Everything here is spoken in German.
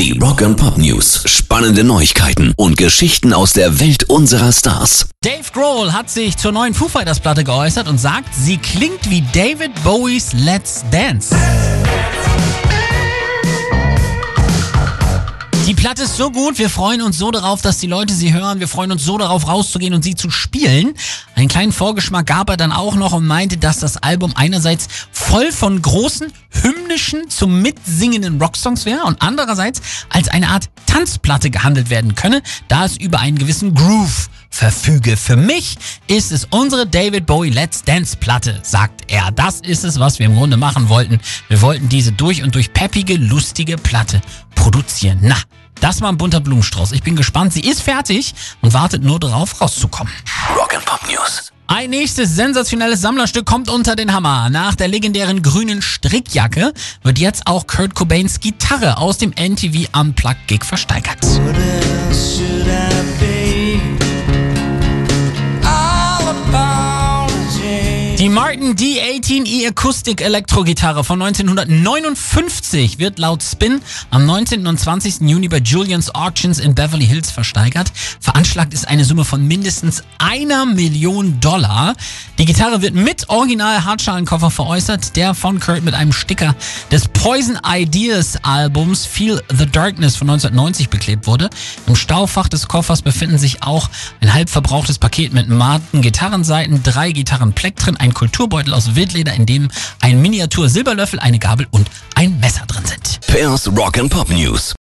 Die Rock and Pop News. Spannende Neuigkeiten und Geschichten aus der Welt unserer Stars. Dave Grohl hat sich zur neuen Foo Fighters Platte geäußert und sagt, sie klingt wie David Bowies Let's Dance. Die Platte ist so gut, wir freuen uns so darauf, dass die Leute sie hören. Wir freuen uns so darauf, rauszugehen und sie zu spielen. Einen kleinen Vorgeschmack gab er dann auch noch und meinte, dass das Album einerseits voll von großen, hymnischen, zum Mitsingenden Rocksongs wäre und andererseits als eine Art Tanzplatte gehandelt werden könne, da es über einen gewissen Groove verfüge. Für mich ist es unsere David Bowie Let's Dance Platte, sagt er. Das ist es, was wir im Grunde machen wollten. Wir wollten diese durch und durch peppige, lustige Platte produzieren. Na, das war ein bunter Blumenstrauß. Ich bin gespannt. Sie ist fertig und wartet nur darauf, rauszukommen. Rock and Pop News. Ein nächstes sensationelles Sammlerstück kommt unter den Hammer. Nach der legendären grünen Strickjacke wird jetzt auch Kurt Cobains Gitarre aus dem NTV Unplugged Gig versteigert. Die Martin D18E Akustik Elektrogitarre von 1959 wird laut Spin am 19. und 20. Juni bei Julians Auctions in Beverly Hills versteigert. Veranschlagt ist eine Summe von mindestens einer Million Dollar. Die Gitarre wird mit original Hartschalenkoffer veräußert, der von Kurt mit einem Sticker des Poison Ideas Albums Feel the Darkness von 1990 beklebt wurde. Im Staufach des Koffers befinden sich auch ein halb verbrauchtes Paket mit Marten Gitarrenseiten, drei Gitarrenplektren, ein Kulturbeutel aus Wildleder, in dem ein Miniatur Silberlöffel, eine Gabel und ein Messer drin sind. Pairs Rock and Pop News.